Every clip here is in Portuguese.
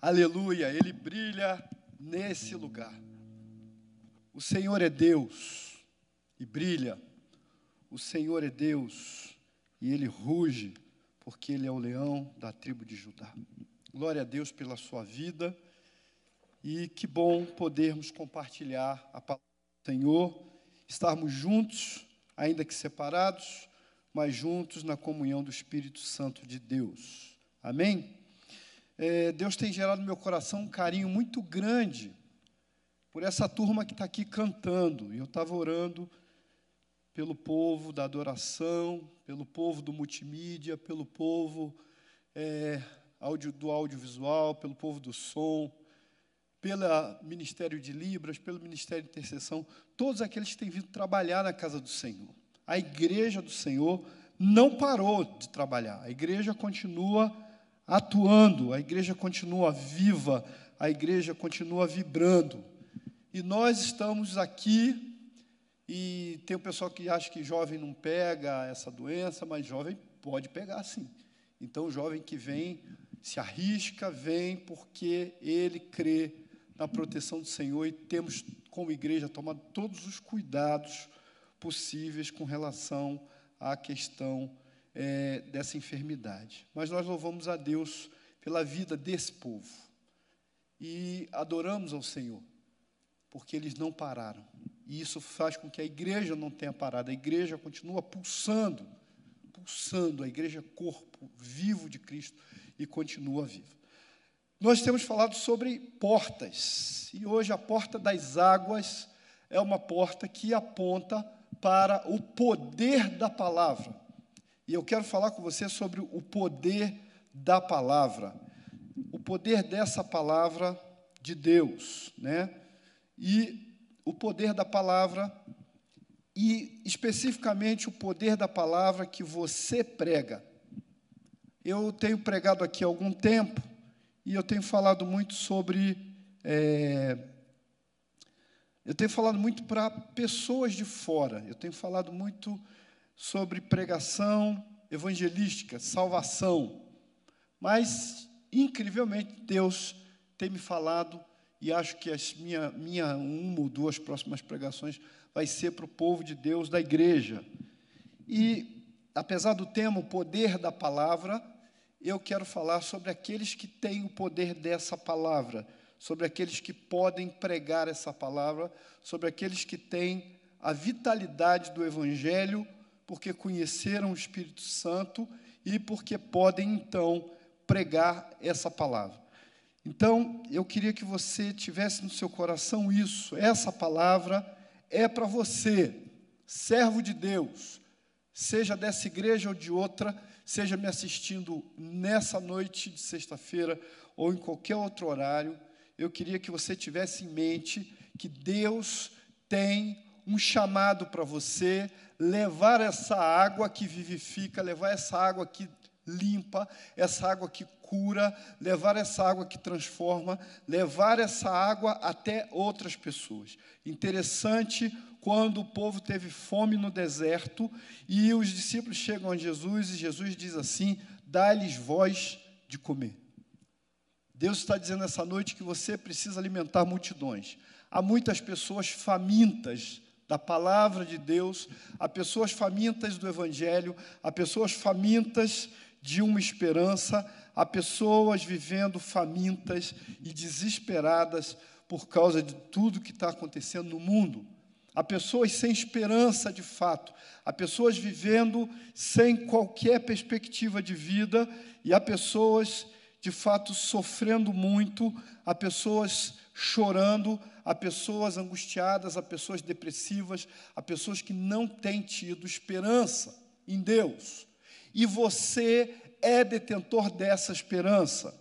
Aleluia, ele brilha nesse lugar. O Senhor é Deus e brilha. O Senhor é Deus e ele ruge, porque ele é o leão da tribo de Judá. Glória a Deus pela sua vida. E que bom podermos compartilhar a palavra do Senhor, estarmos juntos, ainda que separados, mas juntos na comunhão do Espírito Santo de Deus. Amém? É, Deus tem gerado no meu coração um carinho muito grande por essa turma que está aqui cantando. E eu estava orando pelo povo da adoração, pelo povo do multimídia, pelo povo é, audio, do audiovisual, pelo povo do som, pelo Ministério de Libras, pelo Ministério de Intercessão, todos aqueles que têm vindo trabalhar na casa do Senhor. A igreja do Senhor não parou de trabalhar, a igreja continua atuando, a igreja continua viva, a igreja continua vibrando. E nós estamos aqui, e tem o pessoal que acha que jovem não pega essa doença, mas jovem pode pegar sim. Então, o jovem que vem, se arrisca, vem porque ele crê na proteção do Senhor e temos, como igreja, tomado todos os cuidados possíveis com relação à questão é, dessa enfermidade. Mas nós louvamos a Deus pela vida desse povo e adoramos ao Senhor, porque eles não pararam. E isso faz com que a igreja não tenha parado, a igreja continua pulsando, pulsando, a igreja é corpo vivo de Cristo e continua viva. Nós temos falado sobre portas, e hoje a porta das águas é uma porta que aponta para o poder da palavra. E eu quero falar com você sobre o poder da palavra, o poder dessa palavra de Deus, né? E o poder da palavra e especificamente o poder da palavra que você prega. Eu tenho pregado aqui há algum tempo e eu tenho falado muito sobre. É, eu tenho falado muito para pessoas de fora, eu tenho falado muito sobre pregação evangelística, salvação. Mas, incrivelmente, Deus tem me falado, e acho que as minha, minha uma ou duas próximas pregações vai ser para o povo de Deus da igreja. E, apesar do tema, o poder da palavra, eu quero falar sobre aqueles que têm o poder dessa palavra, sobre aqueles que podem pregar essa palavra, sobre aqueles que têm a vitalidade do Evangelho, porque conheceram o Espírito Santo e porque podem, então, pregar essa palavra. Então, eu queria que você tivesse no seu coração isso, essa palavra é para você, servo de Deus, seja dessa igreja ou de outra, seja me assistindo nessa noite de sexta-feira ou em qualquer outro horário, eu queria que você tivesse em mente que Deus tem um chamado para você levar essa água que vivifica, levar essa água que limpa, essa água que cura, levar essa água que transforma, levar essa água até outras pessoas. Interessante quando o povo teve fome no deserto e os discípulos chegam a Jesus e Jesus diz assim: dá-lhes voz de comer. Deus está dizendo essa noite que você precisa alimentar multidões. Há muitas pessoas famintas da palavra de Deus, há pessoas famintas do Evangelho, há pessoas famintas de uma esperança, há pessoas vivendo famintas e desesperadas por causa de tudo que está acontecendo no mundo. Há pessoas sem esperança de fato, há pessoas vivendo sem qualquer perspectiva de vida, e há pessoas de fato sofrendo muito, há pessoas chorando, há pessoas angustiadas, há pessoas depressivas, há pessoas que não têm tido esperança em Deus. E você é detentor dessa esperança.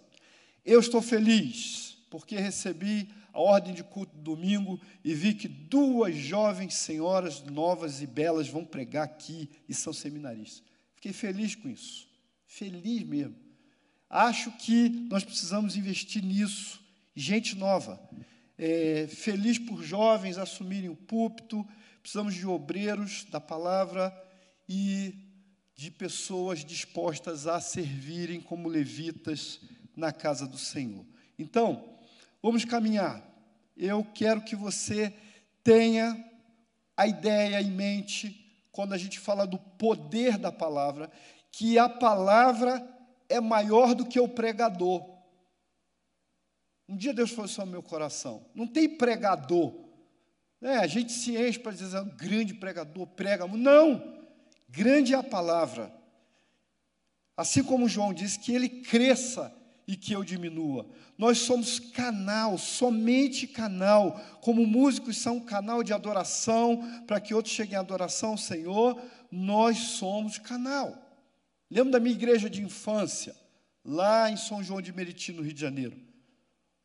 Eu estou feliz porque recebi a ordem de culto do domingo e vi que duas jovens senhoras novas e belas vão pregar aqui e são seminaristas. Fiquei feliz com isso, feliz mesmo. Acho que nós precisamos investir nisso, gente nova. É, feliz por jovens assumirem o púlpito, precisamos de obreiros da palavra e de pessoas dispostas a servirem como levitas na casa do Senhor. Então, vamos caminhar. Eu quero que você tenha a ideia em mente, quando a gente fala do poder da palavra, que a palavra é maior do que o pregador. Um dia Deus falou isso ao meu coração. Não tem pregador. É, a gente se enche para dizer, um grande pregador, prega. Não! Grande é a palavra. Assim como João disse, que ele cresça e que eu diminua. Nós somos canal, somente canal. Como músicos são canal de adoração, para que outros cheguem à adoração ao Senhor, nós somos canal. Lembro da minha igreja de infância, lá em São João de Meriti, no Rio de Janeiro.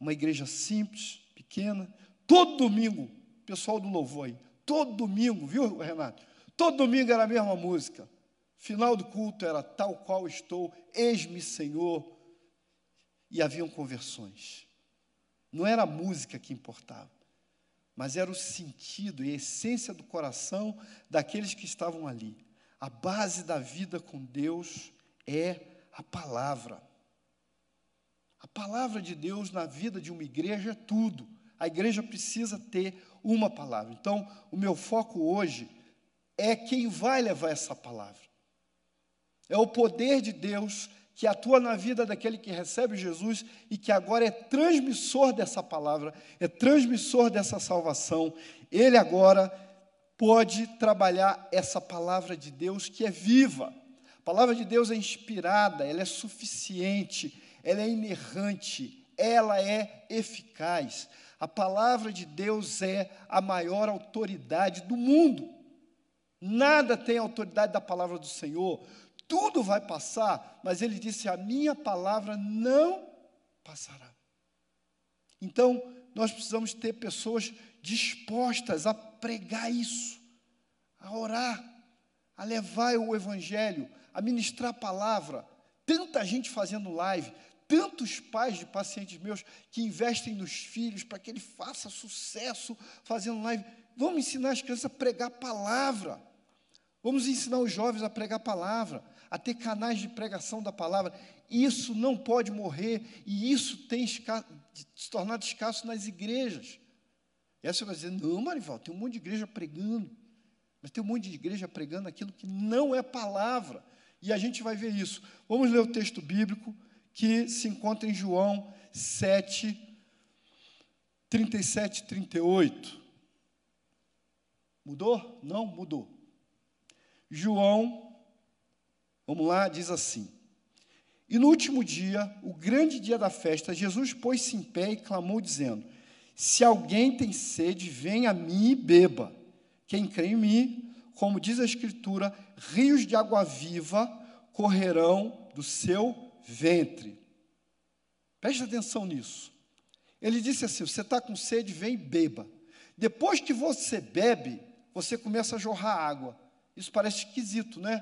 Uma igreja simples, pequena. Todo domingo, pessoal do louvor aí, todo domingo, viu, Renato? Todo domingo era a mesma música. Final do culto era tal qual estou, eis-me, Senhor. E haviam conversões. Não era a música que importava, mas era o sentido e a essência do coração daqueles que estavam ali. A base da vida com Deus é a palavra. A palavra de Deus na vida de uma igreja é tudo. A igreja precisa ter uma palavra. Então, o meu foco hoje é quem vai levar essa palavra. É o poder de Deus que atua na vida daquele que recebe Jesus e que agora é transmissor dessa palavra, é transmissor dessa salvação. Ele agora pode trabalhar essa palavra de Deus que é viva. A palavra de Deus é inspirada, ela é suficiente, ela é inerrante, ela é eficaz. A palavra de Deus é a maior autoridade do mundo. Nada tem autoridade da palavra do Senhor. Tudo vai passar, mas ele disse: A minha palavra não passará. Então, nós precisamos ter pessoas dispostas a pregar isso, a orar, a levar o Evangelho, a ministrar a palavra. Tanta gente fazendo live, tantos pais de pacientes meus que investem nos filhos para que ele faça sucesso fazendo live. Vamos ensinar as crianças a pregar palavra. Vamos ensinar os jovens a pregar palavra, a ter canais de pregação da palavra. Isso não pode morrer e isso tem se tornado escasso nas igrejas. E aí você vai dizer, não, Marival, tem um monte de igreja pregando. Mas tem um monte de igreja pregando aquilo que não é palavra. E a gente vai ver isso. Vamos ler o texto bíblico que se encontra em João 7, 37 e 38. Mudou? Não, mudou. João, vamos lá, diz assim: E no último dia, o grande dia da festa, Jesus pôs-se em pé e clamou, dizendo: se alguém tem sede, venha a mim e beba. Quem crê em mim, como diz a Escritura, rios de água viva correrão do seu ventre. Preste atenção nisso. Ele disse assim: você está com sede, vem e beba. Depois que você bebe, você começa a jorrar água. Isso parece esquisito, né?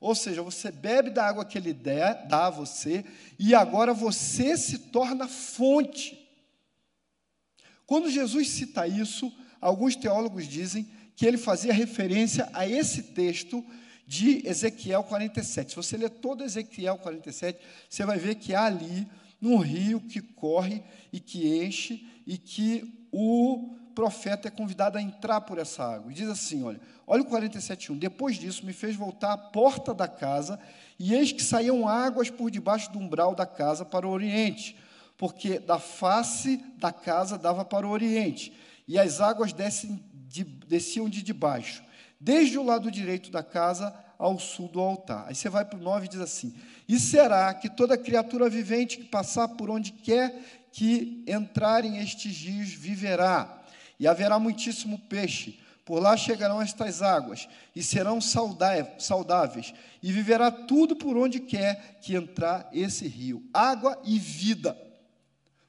Ou seja, você bebe da água que ele der, dá a você, e agora você se torna fonte. Quando Jesus cita isso, alguns teólogos dizem que ele fazia referência a esse texto de Ezequiel 47. Se você ler todo Ezequiel 47, você vai ver que há ali um rio que corre e que enche e que o profeta é convidado a entrar por essa água. E diz assim, olha, olha o 47:1. Depois disso me fez voltar à porta da casa, e eis que saíam águas por debaixo do umbral da casa para o oriente porque da face da casa dava para o oriente, e as águas descem de, desciam de debaixo, desde o lado direito da casa ao sul do altar. Aí você vai para o 9 e diz assim: E será que toda criatura vivente que passar por onde quer que entrarem estes rios viverá, e haverá muitíssimo peixe. Por lá chegarão estas águas, e serão saudáveis, e viverá tudo por onde quer que entrar esse rio. Água e vida.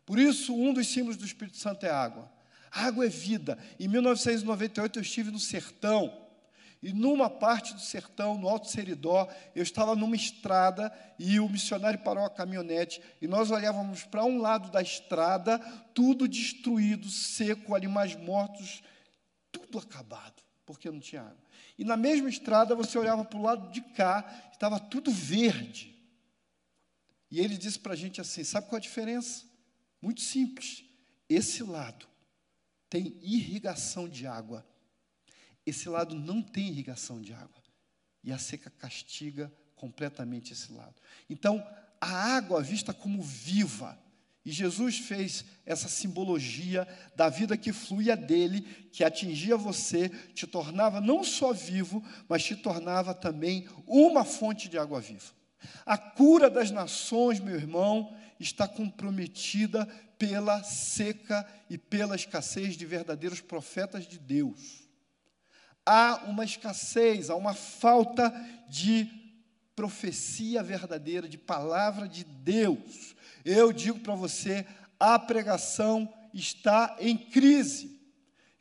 Por isso, um dos símbolos do Espírito Santo é água. água é vida. Em 1998, eu estive no sertão. E numa parte do sertão, no Alto Seridó, eu estava numa estrada e o missionário parou a caminhonete e nós olhávamos para um lado da estrada, tudo destruído, seco, animais mortos, tudo acabado, porque não tinha água. E na mesma estrada você olhava para o lado de cá, estava tudo verde. E ele disse para a gente assim: sabe qual a diferença? Muito simples. Esse lado tem irrigação de água. Esse lado não tem irrigação de água. E a seca castiga completamente esse lado. Então, a água vista como viva. E Jesus fez essa simbologia da vida que fluía dele, que atingia você, te tornava não só vivo, mas te tornava também uma fonte de água viva. A cura das nações, meu irmão, está comprometida pela seca e pela escassez de verdadeiros profetas de Deus. Há uma escassez, há uma falta de profecia verdadeira, de palavra de Deus. Eu digo para você, a pregação está em crise.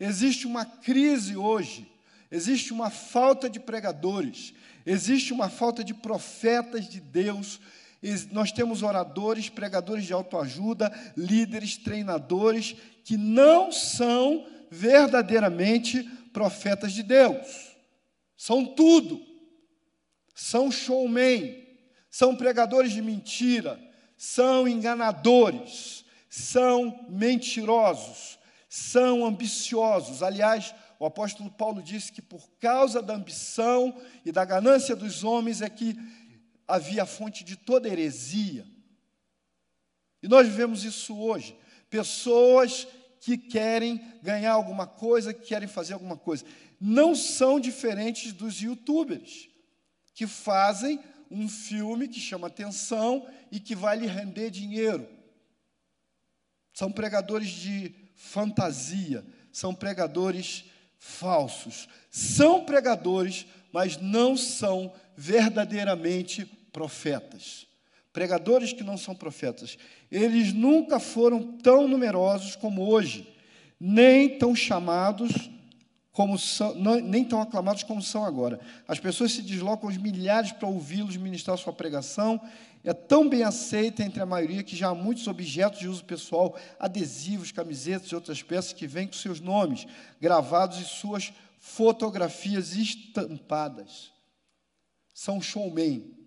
Existe uma crise hoje, existe uma falta de pregadores, existe uma falta de profetas de Deus. Nós temos oradores, pregadores de autoajuda, líderes, treinadores que não são verdadeiramente profetas de Deus. São tudo são showmen, são pregadores de mentira, são enganadores, são mentirosos, são ambiciosos. Aliás, o apóstolo Paulo disse que por causa da ambição e da ganância dos homens é que havia a fonte de toda heresia. E nós vivemos isso hoje. Pessoas que querem ganhar alguma coisa, que querem fazer alguma coisa. Não são diferentes dos youtubers que fazem um filme que chama atenção e que vai lhe render dinheiro. São pregadores de fantasia, são pregadores falsos. São pregadores, mas não são verdadeiramente profetas. Pregadores que não são profetas. Eles nunca foram tão numerosos como hoje, nem tão chamados como são, não, nem tão aclamados como são agora. As pessoas se deslocam os milhares para ouvi-los ministrar sua pregação. É tão bem aceita entre a maioria que já há muitos objetos de uso pessoal, adesivos, camisetas e outras peças que vêm com seus nomes gravados e suas fotografias estampadas. São showmen,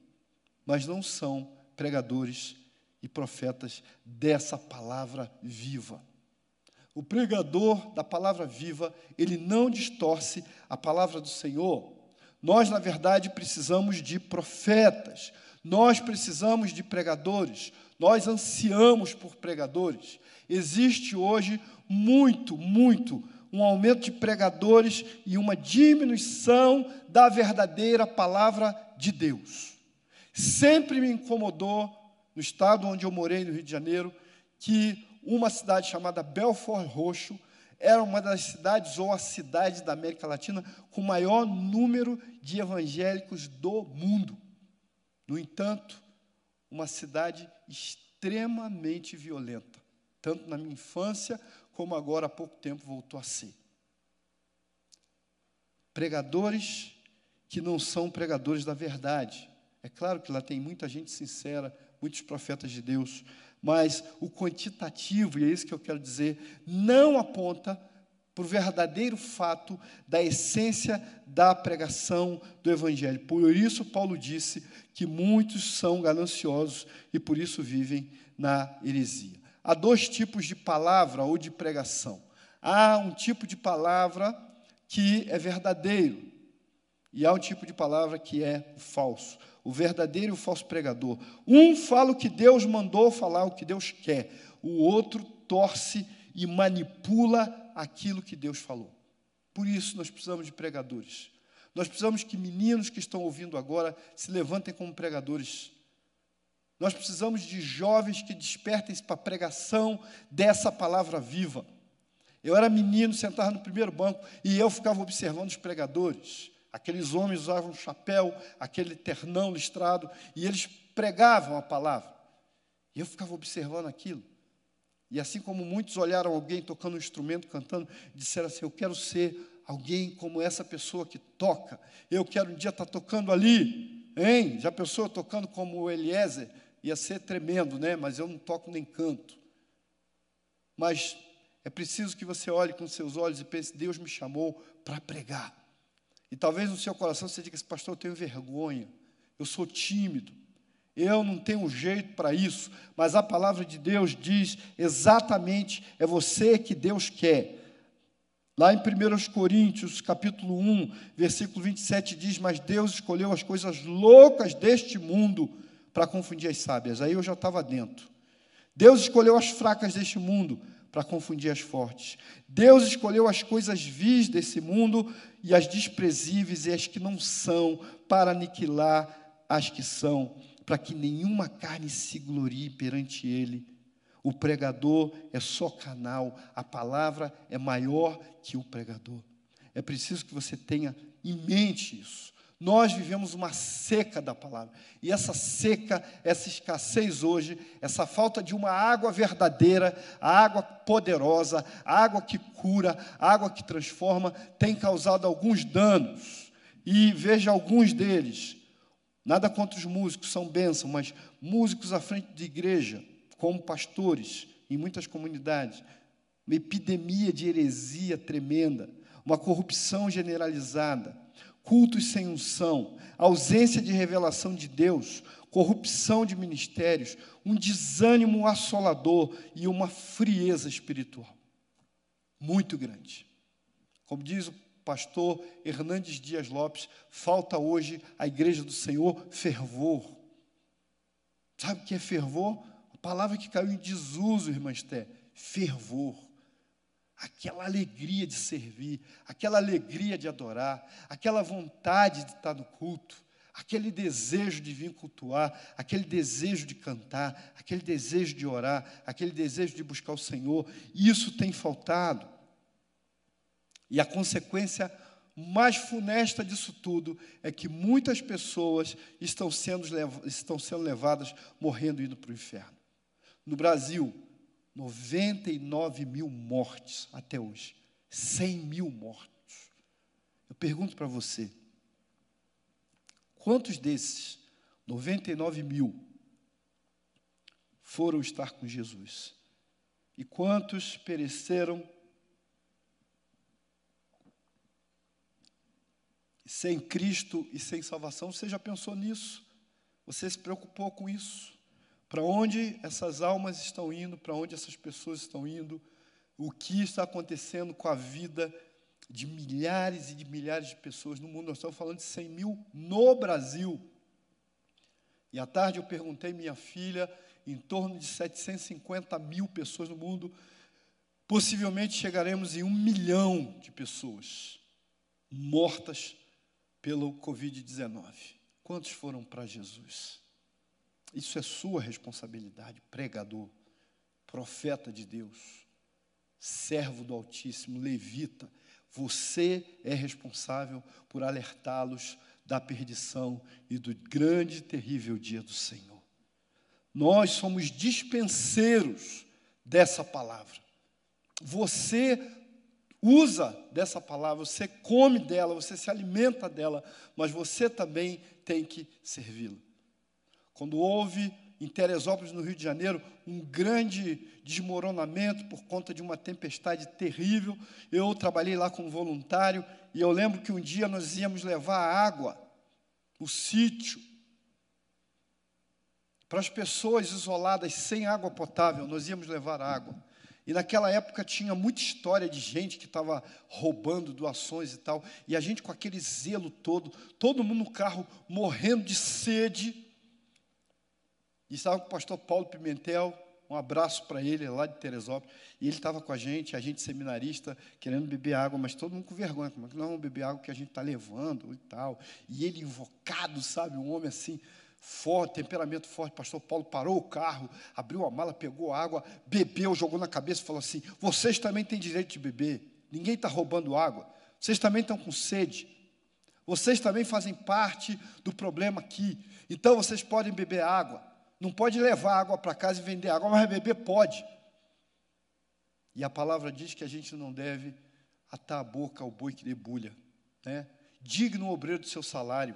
mas não são pregadores e profetas dessa palavra viva. O pregador da palavra viva, ele não distorce a palavra do Senhor. Nós, na verdade, precisamos de profetas, nós precisamos de pregadores, nós ansiamos por pregadores. Existe hoje muito, muito um aumento de pregadores e uma diminuição da verdadeira palavra de Deus. Sempre me incomodou, no estado onde eu morei, no Rio de Janeiro, que uma cidade chamada Belfort Roxo era uma das cidades ou a cidade da América Latina com maior número de evangélicos do mundo. No entanto, uma cidade extremamente violenta, tanto na minha infância como agora há pouco tempo voltou a ser. Pregadores que não são pregadores da verdade. É claro que lá tem muita gente sincera, muitos profetas de Deus, mas o quantitativo, e é isso que eu quero dizer, não aponta para o verdadeiro fato da essência da pregação do Evangelho. Por isso, Paulo disse que muitos são gananciosos e por isso vivem na heresia. Há dois tipos de palavra ou de pregação. Há um tipo de palavra que é verdadeiro, e há um tipo de palavra que é falso o verdadeiro e o falso pregador. Um fala o que Deus mandou falar, o que Deus quer. O outro torce e manipula aquilo que Deus falou. Por isso nós precisamos de pregadores. Nós precisamos que meninos que estão ouvindo agora se levantem como pregadores. Nós precisamos de jovens que despertem-se para a pregação dessa palavra viva. Eu era menino, sentava no primeiro banco e eu ficava observando os pregadores. Aqueles homens usavam chapéu, aquele ternão listrado, e eles pregavam a palavra. E eu ficava observando aquilo. E assim como muitos olharam alguém tocando um instrumento, cantando, disseram assim: Eu quero ser alguém como essa pessoa que toca. Eu quero um dia estar tocando ali. Hein? Já pensou tocando como o Eliezer? Ia ser tremendo, né? Mas eu não toco nem canto. Mas é preciso que você olhe com seus olhos e pense: Deus me chamou para pregar. E talvez no seu coração você diga assim, pastor, eu tenho vergonha, eu sou tímido, Eu não tenho jeito para isso, mas a palavra de Deus diz exatamente é você que Deus quer. Lá em 1 Coríntios, capítulo 1, versículo 27 diz: "Mas Deus escolheu as coisas loucas deste mundo para confundir as sábias". Aí eu já estava dentro. Deus escolheu as fracas deste mundo para confundir as fortes. Deus escolheu as coisas vis desse mundo e as desprezíveis e as que não são para aniquilar as que são para que nenhuma carne se glorie perante ele. O pregador é só canal, a palavra é maior que o pregador. É preciso que você tenha em mente isso. Nós vivemos uma seca da palavra. E essa seca, essa escassez hoje, essa falta de uma água verdadeira, a água poderosa, a água que cura, a água que transforma, tem causado alguns danos. E veja alguns deles. Nada contra os músicos, são bênçãos, mas músicos à frente de igreja, como pastores, em muitas comunidades, uma epidemia de heresia tremenda, uma corrupção generalizada, cultos sem unção, ausência de revelação de Deus, corrupção de ministérios, um desânimo assolador e uma frieza espiritual muito grande. Como diz o pastor Hernandes Dias Lopes, falta hoje à igreja do Senhor fervor. Sabe o que é fervor? A palavra que caiu em desuso, irmã Esté, fervor. Aquela alegria de servir, aquela alegria de adorar, aquela vontade de estar no culto, aquele desejo de vir cultuar, aquele desejo de cantar, aquele desejo de orar, aquele desejo de buscar o Senhor, isso tem faltado. E a consequência mais funesta disso tudo é que muitas pessoas estão sendo, estão sendo levadas morrendo indo para o inferno. No Brasil, 99 mil mortes até hoje. 100 mil mortos. Eu pergunto para você: quantos desses 99 mil foram estar com Jesus? E quantos pereceram sem Cristo e sem salvação. Você já pensou nisso? Você se preocupou com isso? Para onde essas almas estão indo? Para onde essas pessoas estão indo? O que está acontecendo com a vida de milhares e de milhares de pessoas no mundo? Nós estamos falando de 100 mil no Brasil. E à tarde eu perguntei minha filha, em torno de 750 mil pessoas no mundo, possivelmente chegaremos em um milhão de pessoas mortas pelo Covid-19? Quantos foram para Jesus? Isso é sua responsabilidade, pregador, profeta de Deus, servo do Altíssimo, levita. Você é responsável por alertá-los da perdição e do grande e terrível dia do Senhor. Nós somos dispenseiros dessa palavra. Você usa dessa palavra, você come dela, você se alimenta dela, mas você também tem que servi-la. Quando houve em Teresópolis, no Rio de Janeiro, um grande desmoronamento por conta de uma tempestade terrível, eu trabalhei lá como voluntário e eu lembro que um dia nós íamos levar água, o sítio, para as pessoas isoladas sem água potável, nós íamos levar água. E naquela época tinha muita história de gente que estava roubando doações e tal. E a gente com aquele zelo todo, todo mundo no carro morrendo de sede. E estava com o pastor Paulo Pimentel, um abraço para ele lá de Teresópolis. E ele estava com a gente, a gente seminarista, querendo beber água, mas todo mundo com vergonha. Como é que não vamos beber água que a gente está levando e tal? E ele invocado, sabe, um homem assim forte, temperamento forte. Pastor Paulo parou o carro, abriu a mala, pegou água, bebeu, jogou na cabeça e falou assim: Vocês também têm direito de beber. Ninguém está roubando água. Vocês também estão com sede. Vocês também fazem parte do problema aqui. Então vocês podem beber água. Não pode levar água para casa e vender água, mas beber pode. E a palavra diz que a gente não deve atar a boca ao boi que debulha. Né? Digno o obreiro do seu salário.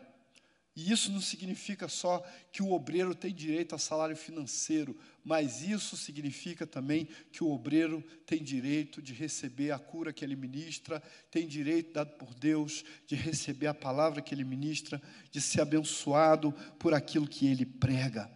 E isso não significa só que o obreiro tem direito a salário financeiro, mas isso significa também que o obreiro tem direito de receber a cura que ele ministra, tem direito dado por Deus de receber a palavra que ele ministra, de ser abençoado por aquilo que ele prega.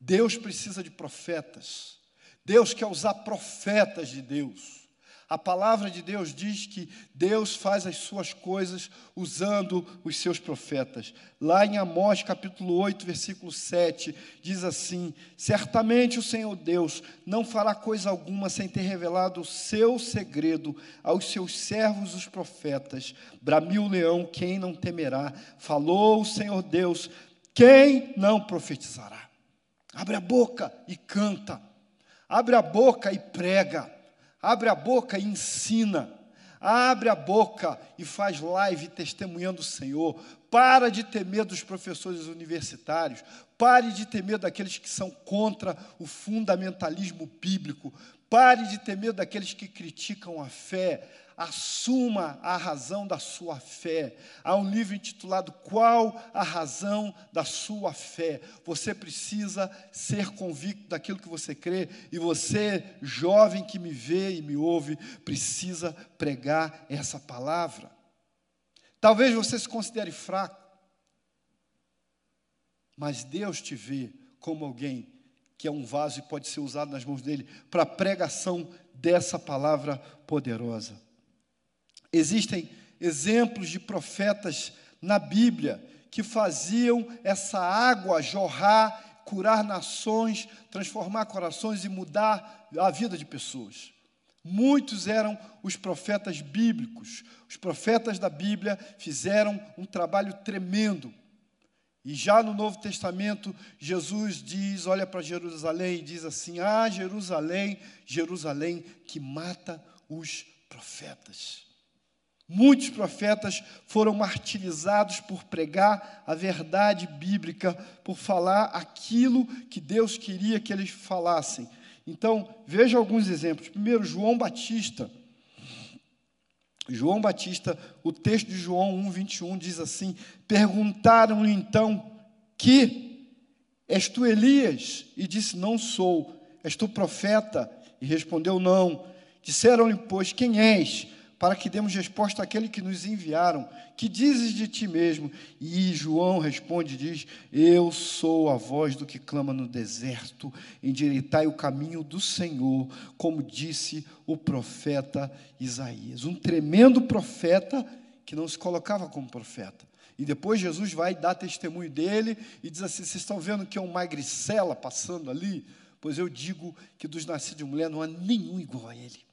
Deus precisa de profetas. Deus quer usar profetas de Deus. A palavra de Deus diz que Deus faz as suas coisas usando os seus profetas. Lá em Amós capítulo 8, versículo 7, diz assim: Certamente o Senhor Deus não fará coisa alguma sem ter revelado o seu segredo aos seus servos, os profetas. Bramiu o leão, quem não temerá? Falou o Senhor Deus, quem não profetizará? Abre a boca e canta, abre a boca e prega abre a boca e ensina. Abre a boca e faz live testemunhando o Senhor. Para de ter medo dos professores universitários. Pare de ter medo daqueles que são contra o fundamentalismo bíblico. Pare de ter medo daqueles que criticam a fé assuma a razão da sua fé. Há um livro intitulado Qual a razão da sua fé? Você precisa ser convicto daquilo que você crê, e você, jovem que me vê e me ouve, precisa pregar essa palavra. Talvez você se considere fraco, mas Deus te vê como alguém que é um vaso e pode ser usado nas mãos dele para a pregação dessa palavra poderosa. Existem exemplos de profetas na Bíblia que faziam essa água jorrar, curar nações, transformar corações e mudar a vida de pessoas. Muitos eram os profetas bíblicos. Os profetas da Bíblia fizeram um trabalho tremendo. E já no Novo Testamento, Jesus diz, olha para Jerusalém e diz assim: Ah, Jerusalém, Jerusalém, que mata os profetas. Muitos profetas foram martirizados por pregar a verdade bíblica, por falar aquilo que Deus queria que eles falassem. Então, veja alguns exemplos. Primeiro, João Batista. João Batista, o texto de João 1, 21 diz assim: Perguntaram-lhe então, que és tu Elias? E disse: Não sou. És tu profeta? E respondeu: Não. Disseram-lhe, pois, quem és? Para que demos resposta àquele que nos enviaram. Que dizes de ti mesmo? E João responde e diz: Eu sou a voz do que clama no deserto, endireitai o caminho do Senhor, como disse o profeta Isaías. Um tremendo profeta que não se colocava como profeta. E depois Jesus vai dar testemunho dele e diz assim: Vocês estão vendo que é um magricela passando ali? Pois eu digo que dos nascidos de mulher não há nenhum igual a ele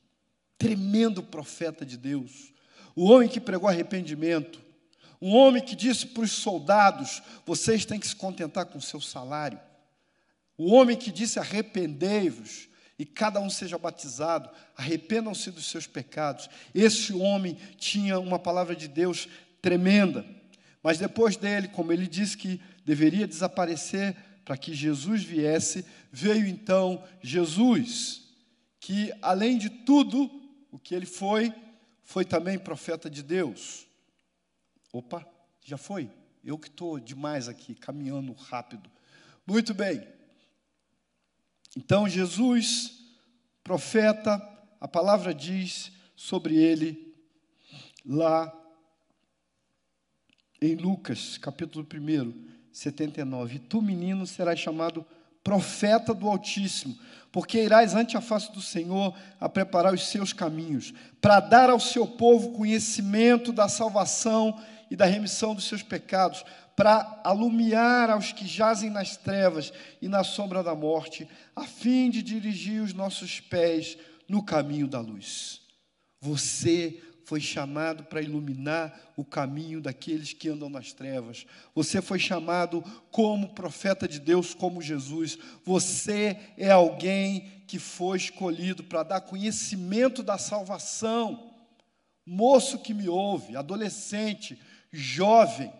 tremendo profeta de Deus, o homem que pregou arrependimento, um homem que disse para os soldados: vocês têm que se contentar com o seu salário, o homem que disse: arrependei-vos e cada um seja batizado, arrependam-se dos seus pecados. Esse homem tinha uma palavra de Deus tremenda, mas depois dele, como ele disse que deveria desaparecer para que Jesus viesse, veio então Jesus, que além de tudo o que ele foi, foi também profeta de Deus. Opa, já foi? Eu que estou demais aqui, caminhando rápido. Muito bem. Então, Jesus, profeta, a palavra diz sobre ele lá em Lucas, capítulo 1, 79. E tu, menino, serás chamado profeta do Altíssimo, porque irás ante a face do Senhor a preparar os seus caminhos, para dar ao seu povo conhecimento da salvação e da remissão dos seus pecados, para alumiar aos que jazem nas trevas e na sombra da morte, a fim de dirigir os nossos pés no caminho da luz. Você foi chamado para iluminar o caminho daqueles que andam nas trevas. Você foi chamado como profeta de Deus, como Jesus. Você é alguém que foi escolhido para dar conhecimento da salvação. Moço que me ouve, adolescente, jovem,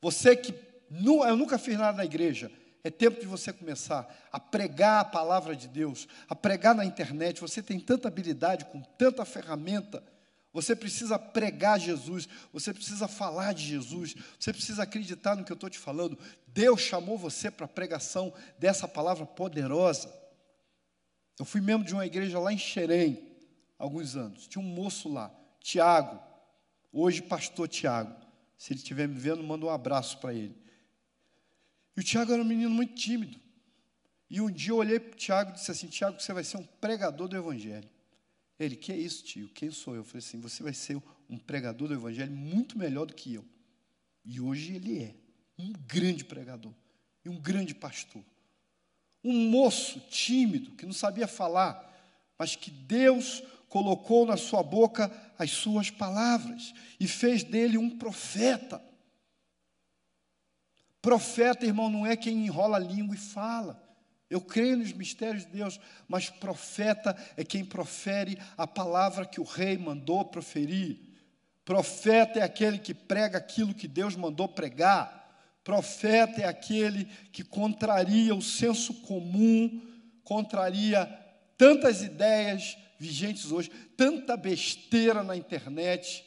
você que eu nunca fiz nada na igreja, é tempo de você começar a pregar a palavra de Deus, a pregar na internet. Você tem tanta habilidade, com tanta ferramenta Você precisa pregar Jesus, você precisa falar de Jesus, você precisa acreditar no que eu estou te falando. Deus chamou você para a pregação dessa palavra poderosa. Eu fui membro de uma igreja lá em Xerém, alguns anos. Tinha um moço lá, Tiago, hoje pastor Tiago. Se ele estiver me vendo, manda um abraço para ele. E o Tiago era um menino muito tímido. E um dia eu olhei para o Tiago e disse assim: Tiago, você vai ser um pregador do Evangelho. Ele, que é isso, tio? Quem sou eu? Eu falei assim: você vai ser um pregador do Evangelho muito melhor do que eu. E hoje ele é um grande pregador e um grande pastor. Um moço tímido, que não sabia falar, mas que Deus colocou na sua boca as suas palavras e fez dele um profeta. Profeta, irmão, não é quem enrola a língua e fala. Eu creio nos mistérios de Deus, mas profeta é quem profere a palavra que o rei mandou proferir. Profeta é aquele que prega aquilo que Deus mandou pregar. Profeta é aquele que contraria o senso comum, contraria tantas ideias vigentes hoje, tanta besteira na internet,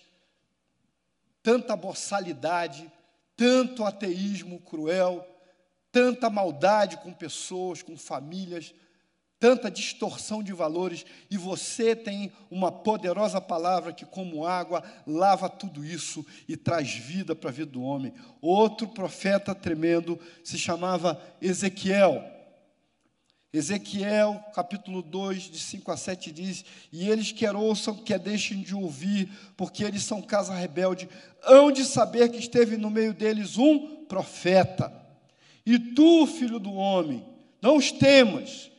tanta boçalidade, tanto ateísmo cruel tanta maldade com pessoas, com famílias, tanta distorção de valores, e você tem uma poderosa palavra que, como água, lava tudo isso e traz vida para a vida do homem. Outro profeta tremendo se chamava Ezequiel. Ezequiel, capítulo 2, de 5 a 7, diz: E eles quer ouçam, quer deixem de ouvir, porque eles são casa rebelde, hão de saber que esteve no meio deles um profeta e tu, filho do homem, não os temas,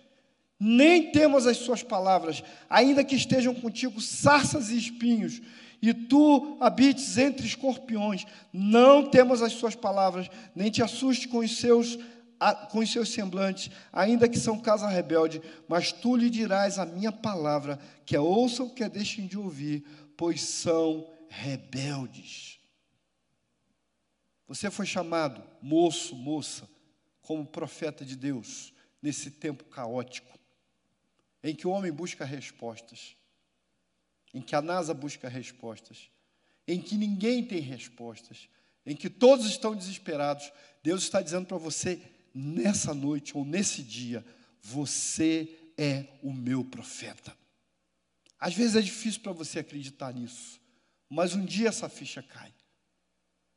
nem temas as suas palavras, ainda que estejam contigo sarças e espinhos, e tu habites entre escorpiões, não temas as suas palavras, nem te assuste com os seus com os seus semblantes, ainda que são casa rebelde, mas tu lhe dirás a minha palavra, que a ouçam, que a deixem de ouvir, pois são rebeldes. Você foi chamado, moço, moça, como profeta de Deus nesse tempo caótico, em que o homem busca respostas, em que a NASA busca respostas, em que ninguém tem respostas, em que todos estão desesperados, Deus está dizendo para você, nessa noite ou nesse dia, você é o meu profeta. Às vezes é difícil para você acreditar nisso, mas um dia essa ficha cai.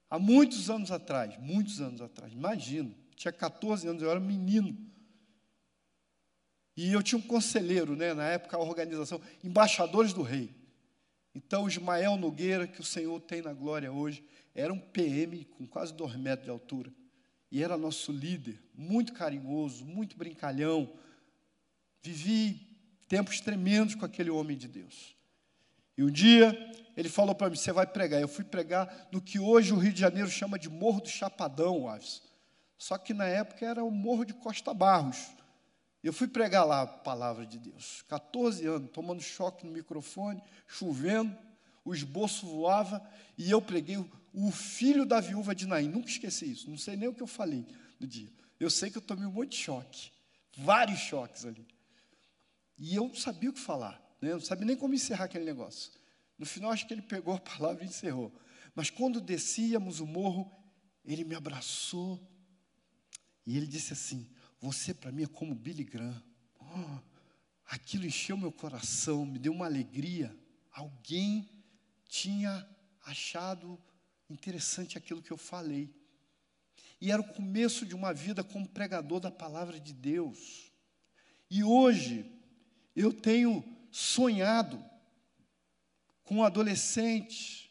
Há muitos anos atrás, muitos anos atrás, imagino, tinha 14 anos, eu era menino. E eu tinha um conselheiro, né, na época, a organização, Embaixadores do Rei. Então, Ismael Nogueira, que o Senhor tem na glória hoje, era um PM com quase dois metros de altura. E era nosso líder, muito carinhoso, muito brincalhão. Vivi tempos tremendos com aquele homem de Deus. E um dia ele falou para mim: Você vai pregar. Eu fui pregar no que hoje o Rio de Janeiro chama de Morro do Chapadão, Alves. Só que na época era o Morro de Costa Barros. Eu fui pregar lá a palavra de Deus. 14 anos, tomando choque no microfone, chovendo, o esboço voava, e eu preguei o, filho da viúva de Naim. Nunca esqueci isso, não sei nem o que eu falei no dia. Eu sei que eu tomei um monte de choque, vários choques ali. E eu não sabia o que falar, né? eu não sabia nem como encerrar aquele negócio. No final, acho que ele pegou a palavra e encerrou. Mas quando descíamos o morro, ele me abraçou e ele disse assim: Você para mim é como Billy Graham. Oh, aquilo encheu meu coração, me deu uma alegria. Alguém tinha achado interessante aquilo que eu falei. E era o começo de uma vida como pregador da palavra de Deus. E hoje eu tenho sonhado com adolescentes,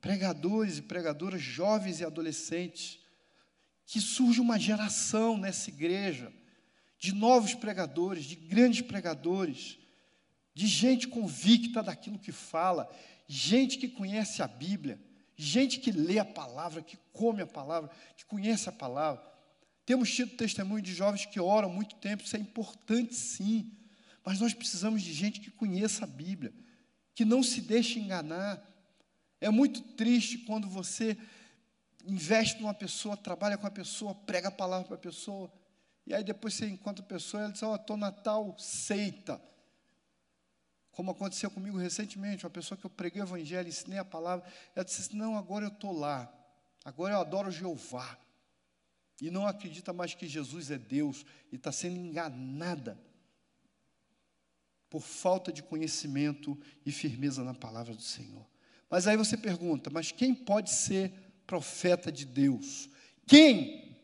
pregadores e pregadoras jovens e adolescentes que surja uma geração nessa igreja de novos pregadores, de grandes pregadores, de gente convicta daquilo que fala, gente que conhece a Bíblia, gente que lê a palavra, que come a palavra, que conhece a palavra. Temos tido testemunho de jovens que oram muito tempo, isso é importante sim, mas nós precisamos de gente que conheça a Bíblia, que não se deixe enganar. É muito triste quando você investe numa pessoa, trabalha com a pessoa, prega a palavra para a pessoa, e aí depois você encontra a pessoa e ela diz, ó, oh, estou na tal seita. Como aconteceu comigo recentemente, uma pessoa que eu preguei o evangelho, ensinei a palavra, ela disse assim, não, agora eu estou lá, agora eu adoro Jeová. E não acredita mais que Jesus é Deus e está sendo enganada por falta de conhecimento e firmeza na palavra do Senhor. Mas aí você pergunta, mas quem pode ser profeta de Deus? Quem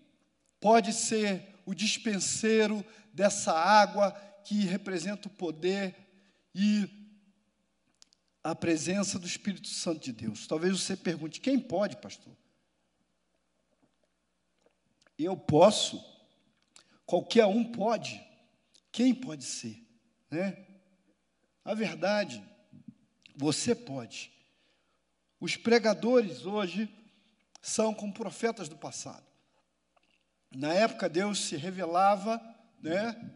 pode ser o dispenseiro dessa água que representa o poder e a presença do Espírito Santo de Deus? Talvez você pergunte, quem pode, pastor? Eu posso, qualquer um pode. Quem pode ser? Né? A verdade, você pode. Os pregadores hoje são como profetas do passado. Na época Deus se revelava, né?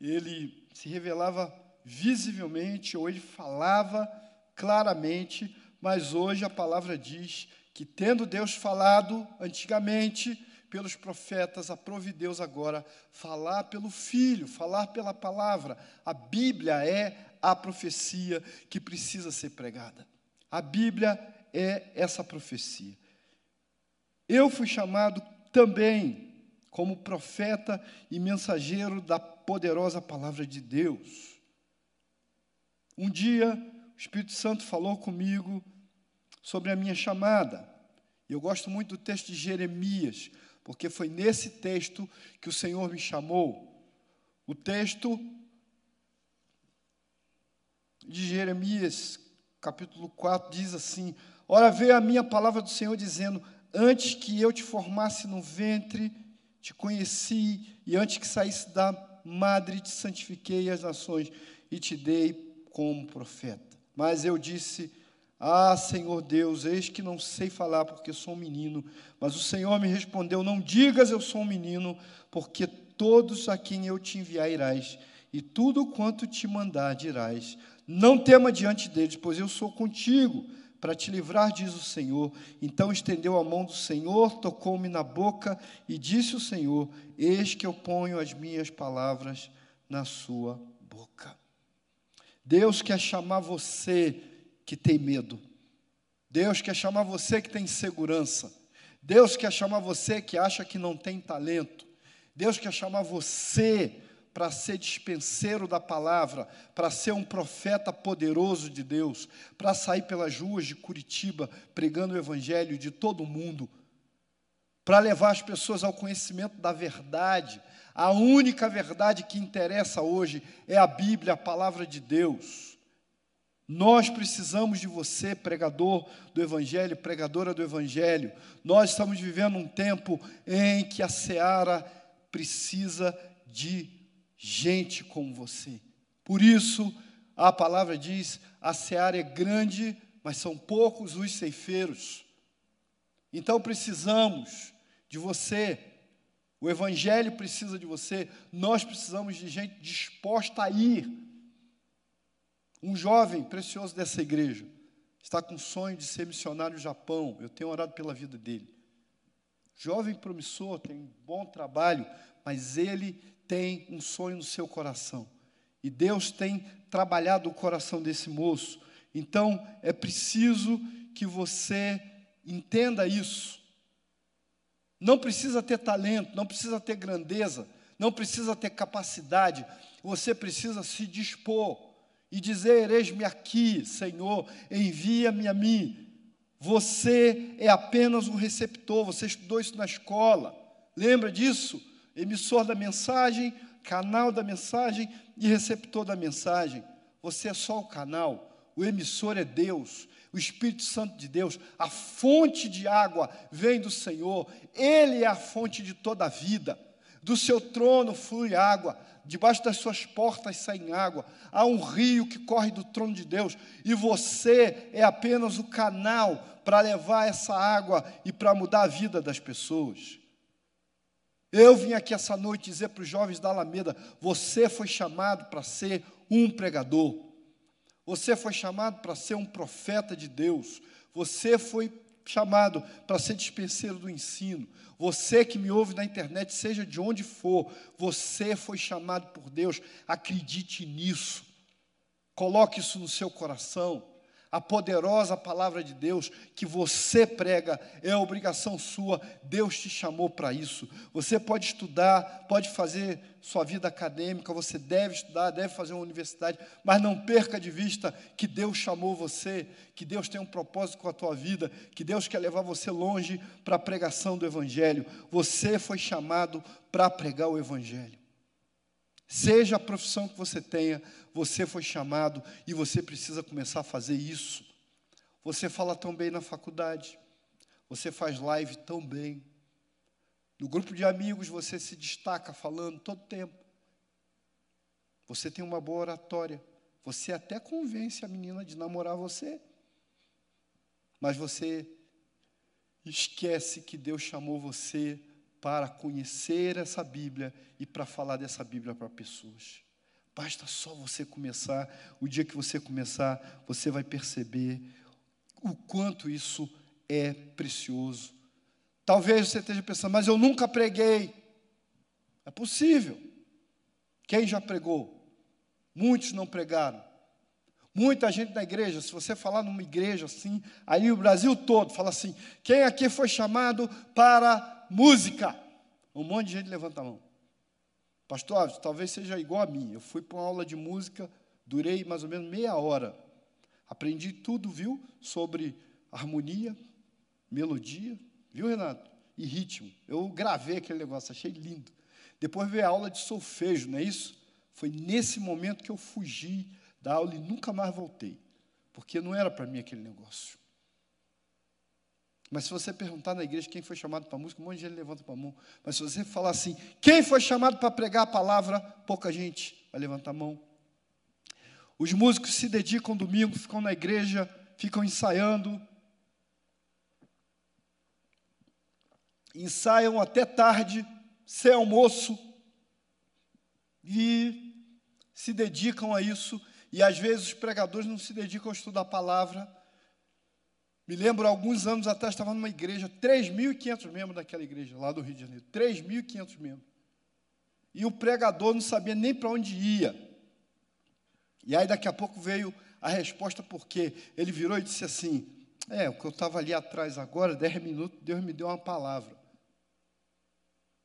Ele se revelava visivelmente ou ele falava claramente, mas hoje a palavra diz que tendo Deus falado antigamente pelos profetas, aprove Deus agora falar pelo filho, falar pela palavra. A Bíblia é a profecia que precisa ser pregada. A Bíblia é essa profecia. Eu fui chamado também como profeta e mensageiro da poderosa palavra de Deus. Um dia, o Espírito Santo falou comigo sobre a minha chamada. Eu gosto muito do texto de Jeremias, porque foi nesse texto que o Senhor me chamou. O texto de Jeremias, capítulo 4, diz assim: Ora, veio a minha palavra do Senhor dizendo: Antes que eu te formasse no ventre, te conheci, e antes que saísse da madre, te santifiquei as nações e te dei como profeta. Mas eu disse: Ah, Senhor Deus, eis que não sei falar porque sou um menino. Mas o Senhor me respondeu: Não digas eu sou um menino, porque todos a quem eu te enviar irás, e tudo quanto te mandar dirás. Não tema diante deles, pois eu sou contigo para te livrar, diz o Senhor. Então estendeu a mão do Senhor, tocou-me na boca e disse o Senhor: Eis que eu ponho as minhas palavras na sua boca. Deus quer chamar você que tem medo. Deus quer chamar você que tem insegurança. Deus quer chamar você que acha que não tem talento. Deus quer chamar você para ser dispenseiro da palavra, para ser um profeta poderoso de Deus, para sair pelas ruas de Curitiba pregando o evangelho de todo mundo, para levar as pessoas ao conhecimento da verdade. A única verdade que interessa hoje é a Bíblia, a palavra de Deus. Nós precisamos de você, pregador do Evangelho, pregadora do Evangelho. Nós estamos vivendo um tempo em que a seara precisa de gente como você. Por isso, a palavra diz: a seara é grande, mas são poucos os ceifeiros. Então precisamos de você, o Evangelho precisa de você, nós precisamos de gente disposta a ir. Um jovem precioso dessa igreja está com o sonho de ser missionário no Japão, eu tenho orado pela vida dele. Jovem promissor, tem um bom trabalho, mas ele tem um sonho no seu coração. E Deus tem trabalhado o coração desse moço. Então, é preciso que você entenda isso. Não precisa ter talento, não precisa ter grandeza, não precisa ter capacidade. Você precisa se dispor e dizer: Eis-me aqui, Senhor, envia-me a mim. Você é apenas um receptor, você estudou isso na escola. Lembra disso? Emissor da mensagem, canal da mensagem e receptor da mensagem. Você é só o canal, o emissor é Deus, o Espírito Santo de Deus, a fonte de água vem do Senhor, Ele é a fonte de toda a vida. Do seu trono flui água, debaixo das suas portas sai água, há um rio que corre do trono de Deus, e você é apenas o canal para levar essa água e para mudar a vida das pessoas. Eu vim aqui essa noite dizer para os jovens da Alameda: você foi chamado para ser um pregador, você foi chamado para ser um profeta de Deus, você foi chamado para ser dispenseiro do ensino. Você que me ouve na internet, seja de onde for, você foi chamado por Deus, acredite nisso. Coloque isso no seu coração. A poderosa palavra de Deus que você prega é obrigação sua. Deus te chamou para isso. Você pode estudar, pode fazer sua vida acadêmica, você deve estudar, deve fazer uma universidade, mas não perca de vista que Deus chamou você, que Deus tem um propósito com a tua vida, que Deus quer levar você longe para a pregação do Evangelho. Você foi chamado para pregar o Evangelho. Seja a profissão que você tenha, você foi chamado e você precisa começar a fazer isso. Você fala tão bem na faculdade, você faz live tão bem. No grupo de amigos você se destaca falando todo tempo. Você tem uma boa oratória. Você até convence a menina de namorar você. Mas você esquece que Deus chamou você para conhecer essa Bíblia e para falar dessa Bíblia para pessoas. Basta só você começar. O dia que você começar, você vai perceber o quanto isso é precioso. Talvez você esteja pensando, mas eu nunca preguei. É possível. Quem já pregou? Muitos não pregaram. Muita gente na igreja, se você falar numa igreja assim, aí o Brasil todo fala assim: quem aqui foi chamado para música. Um monte de gente levanta a mão. Pastor, talvez seja igual a mim. Eu fui para uma aula de música, durei mais ou menos meia hora. Aprendi tudo, viu? Sobre harmonia, melodia, viu, Renato? E ritmo. Eu gravei aquele negócio, achei lindo. Depois veio a aula de solfejo, não é isso? Foi nesse momento que eu fugi da aula e nunca mais voltei. Porque não era para mim aquele negócio. Mas se você perguntar na igreja quem foi chamado para música, um monte de gente levanta a mão. Mas se você falar assim, quem foi chamado para pregar a palavra, pouca gente vai levantar a mão. Os músicos se dedicam domingo, ficam na igreja, ficam ensaiando. Ensaiam até tarde, sem almoço. E se dedicam a isso. E às vezes os pregadores não se dedicam a estudar a palavra me lembro, alguns anos atrás, estava numa igreja, 3.500 membros daquela igreja, lá do Rio de Janeiro. 3.500 membros. E o pregador não sabia nem para onde ia. E aí, daqui a pouco, veio a resposta, porque ele virou e disse assim: É, o que eu estava ali atrás agora, 10 minutos, Deus me deu uma palavra.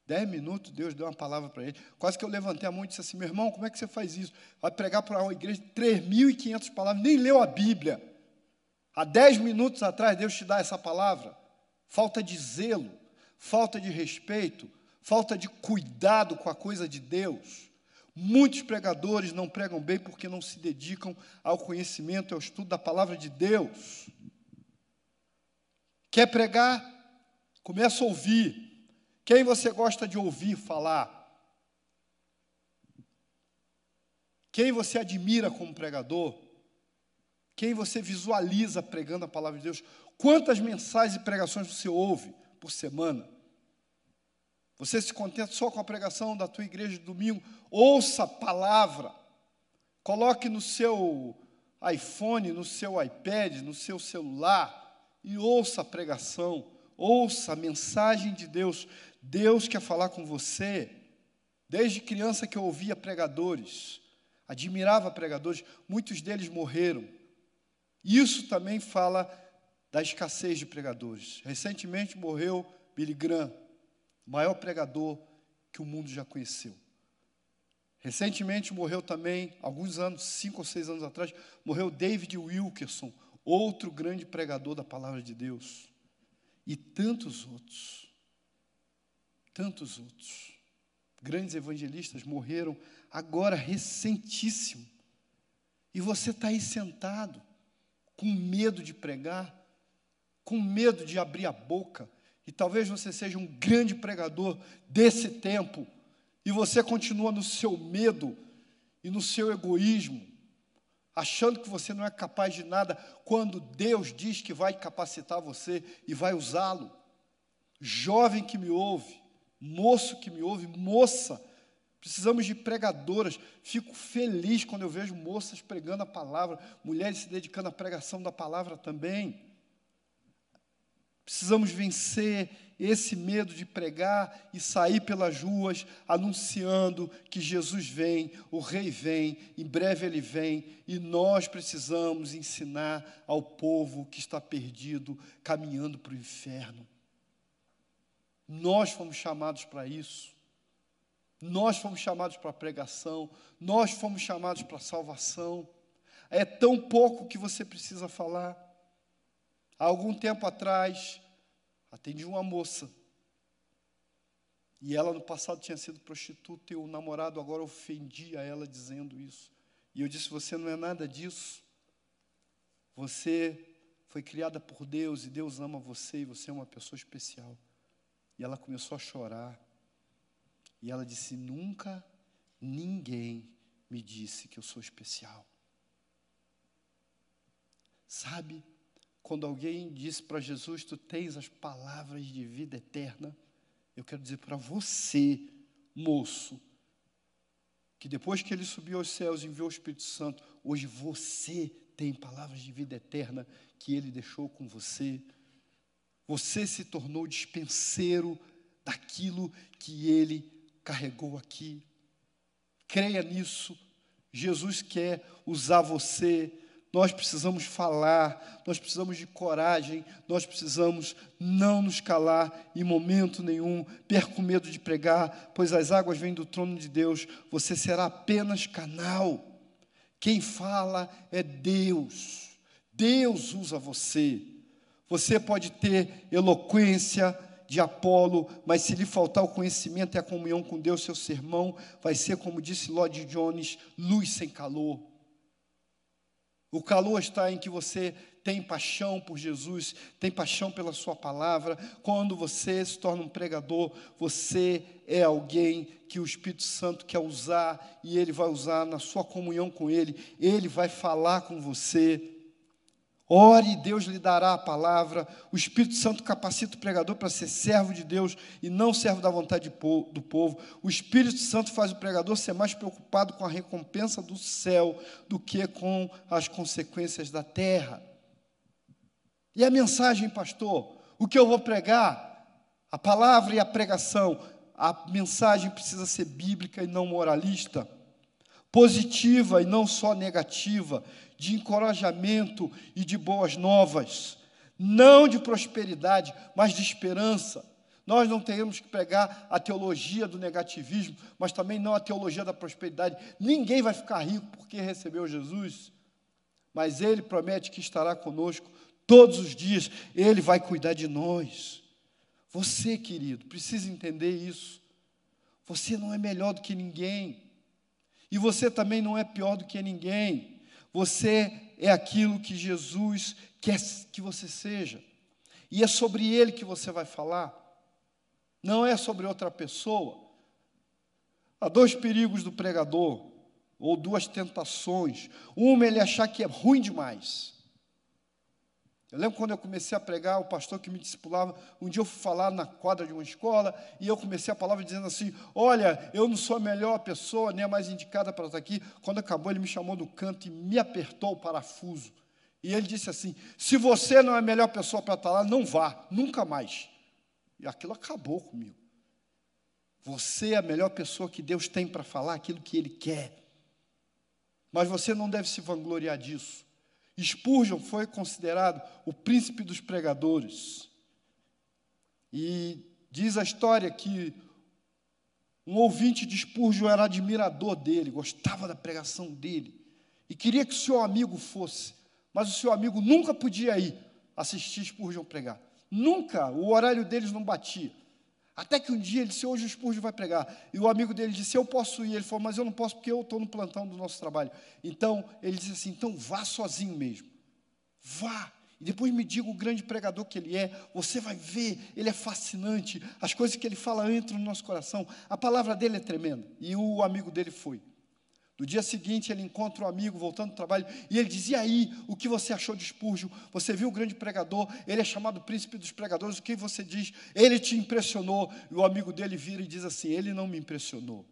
10 minutos, Deus deu uma palavra para ele. Quase que eu levantei a mão e disse assim: Meu irmão, como é que você faz isso? Vai pregar para uma igreja de 3.500 palavras, nem leu a Bíblia. Há dez minutos atrás, Deus te dá essa palavra. Falta de zelo, falta de respeito, falta de cuidado com a coisa de Deus. Muitos pregadores não pregam bem porque não se dedicam ao conhecimento, ao estudo da palavra de Deus. Quer pregar? Começa a ouvir. Quem você gosta de ouvir falar? Quem você admira como pregador? Quem você visualiza pregando a palavra de Deus? Quantas mensagens e pregações você ouve por semana? Você se contenta só com a pregação da tua igreja de domingo? Ouça a palavra. Coloque no seu iPhone, no seu iPad, no seu celular e ouça a pregação. Ouça a mensagem de Deus. Deus quer falar com você. Desde criança que eu ouvia pregadores, admirava pregadores, muitos deles morreram. Isso também fala da escassez de pregadores. Recentemente morreu Billy Graham, o maior pregador que o mundo já conheceu. Recentemente morreu também, alguns anos, cinco ou seis anos atrás, morreu David Wilkerson, outro grande pregador da palavra de Deus. E tantos outros, tantos outros, grandes evangelistas morreram agora recentíssimo. E você está aí sentado, com medo de pregar, com medo de abrir a boca. E talvez você seja um grande pregador desse tempo, e você continua no seu medo e no seu egoísmo, achando que você não é capaz de nada, quando Deus diz que vai capacitar você e vai usá-lo. Jovem que me ouve, moço que me ouve, moça, Precisamos de pregadoras. Fico feliz quando eu vejo moças pregando a palavra, mulheres se dedicando à pregação da palavra também. Precisamos vencer esse medo de pregar e sair pelas ruas anunciando que Jesus vem, o Rei vem, em breve ele vem, e nós precisamos ensinar ao povo que está perdido, caminhando para o inferno. Nós fomos chamados para isso. Nós fomos chamados para pregação, nós fomos chamados para salvação. É tão pouco que você precisa falar. Há algum tempo atrás, atendi uma moça. E ela no passado tinha sido prostituta e o namorado agora ofendia ela dizendo isso. E eu disse: Você não é nada disso. Você foi criada por Deus e Deus ama você e você é uma pessoa especial. E ela começou a chorar. E ela disse: Nunca ninguém me disse que eu sou especial. Sabe, quando alguém disse para Jesus: Tu tens as palavras de vida eterna, eu quero dizer para você, moço, que depois que ele subiu aos céus e enviou o Espírito Santo, hoje você tem palavras de vida eterna que ele deixou com você. Você se tornou dispenseiro daquilo que ele carregou aqui. Creia nisso. Jesus quer usar você. Nós precisamos falar, nós precisamos de coragem, nós precisamos não nos calar em momento nenhum, perca o medo de pregar, pois as águas vêm do trono de Deus, você será apenas canal. Quem fala é Deus. Deus usa você. Você pode ter eloquência, de Apolo, mas se lhe faltar o conhecimento e a comunhão com Deus, seu sermão vai ser, como disse Lloyd Jones, luz sem calor. O calor está em que você tem paixão por Jesus, tem paixão pela Sua palavra. Quando você se torna um pregador, você é alguém que o Espírito Santo quer usar e Ele vai usar na sua comunhão com Ele, Ele vai falar com você. Ore e Deus lhe dará a palavra. O Espírito Santo capacita o pregador para ser servo de Deus e não servo da vontade do povo. O Espírito Santo faz o pregador ser mais preocupado com a recompensa do céu do que com as consequências da terra. E a mensagem, pastor? O que eu vou pregar? A palavra e a pregação. A mensagem precisa ser bíblica e não moralista, positiva e não só negativa de encorajamento e de boas novas, não de prosperidade, mas de esperança. Nós não temos que pegar a teologia do negativismo, mas também não a teologia da prosperidade. Ninguém vai ficar rico porque recebeu Jesus, mas Ele promete que estará conosco todos os dias, Ele vai cuidar de nós. Você, querido, precisa entender isso. Você não é melhor do que ninguém, e você também não é pior do que ninguém. Você é aquilo que Jesus quer que você seja. E é sobre ele que você vai falar. Não é sobre outra pessoa. Há dois perigos do pregador, ou duas tentações. Uma, ele achar que é ruim demais. Eu lembro quando eu comecei a pregar, o pastor que me discipulava, um dia eu fui falar na quadra de uma escola, e eu comecei a palavra dizendo assim: Olha, eu não sou a melhor pessoa, nem a mais indicada para estar aqui. Quando acabou, ele me chamou do canto e me apertou o parafuso. E ele disse assim: Se você não é a melhor pessoa para estar lá, não vá, nunca mais. E aquilo acabou comigo. Você é a melhor pessoa que Deus tem para falar aquilo que Ele quer. Mas você não deve se vangloriar disso. Spurgeon foi considerado o príncipe dos pregadores. E diz a história que um ouvinte de Spurgeon era admirador dele, gostava da pregação dele e queria que o seu amigo fosse, mas o seu amigo nunca podia ir assistir Spurgeon pregar. Nunca, o horário deles não batia. Até que um dia ele disse: Hoje o Spurgeon vai pregar. E o amigo dele disse: Eu posso ir. Ele falou: Mas eu não posso porque eu estou no plantão do nosso trabalho. Então ele disse assim: Então vá sozinho mesmo. Vá. E depois me diga o grande pregador que ele é. Você vai ver, ele é fascinante. As coisas que ele fala entram no nosso coração. A palavra dele é tremenda. E o amigo dele foi. No dia seguinte, ele encontra um amigo voltando do trabalho e ele diz: E aí, o que você achou de Spurgeon? Você viu o grande pregador? Ele é chamado príncipe dos pregadores. O que você diz? Ele te impressionou. E o amigo dele vira e diz assim: Ele não me impressionou,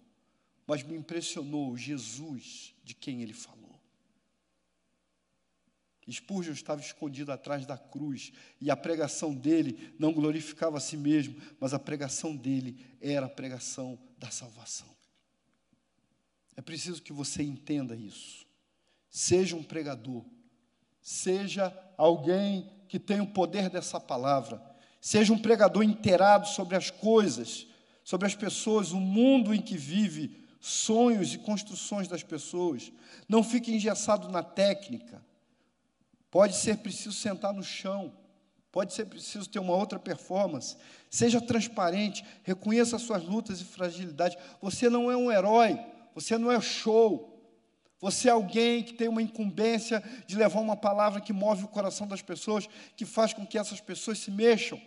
mas me impressionou Jesus de quem ele falou. Spurgeon estava escondido atrás da cruz e a pregação dele não glorificava a si mesmo, mas a pregação dele era a pregação da salvação. É preciso que você entenda isso. Seja um pregador, seja alguém que tem o poder dessa palavra, seja um pregador inteirado sobre as coisas, sobre as pessoas, o mundo em que vive, sonhos e construções das pessoas. Não fique engessado na técnica. Pode ser preciso sentar no chão. Pode ser preciso ter uma outra performance. Seja transparente, reconheça as suas lutas e fragilidades. Você não é um herói, você não é show. Você é alguém que tem uma incumbência de levar uma palavra que move o coração das pessoas, que faz com que essas pessoas se mexam.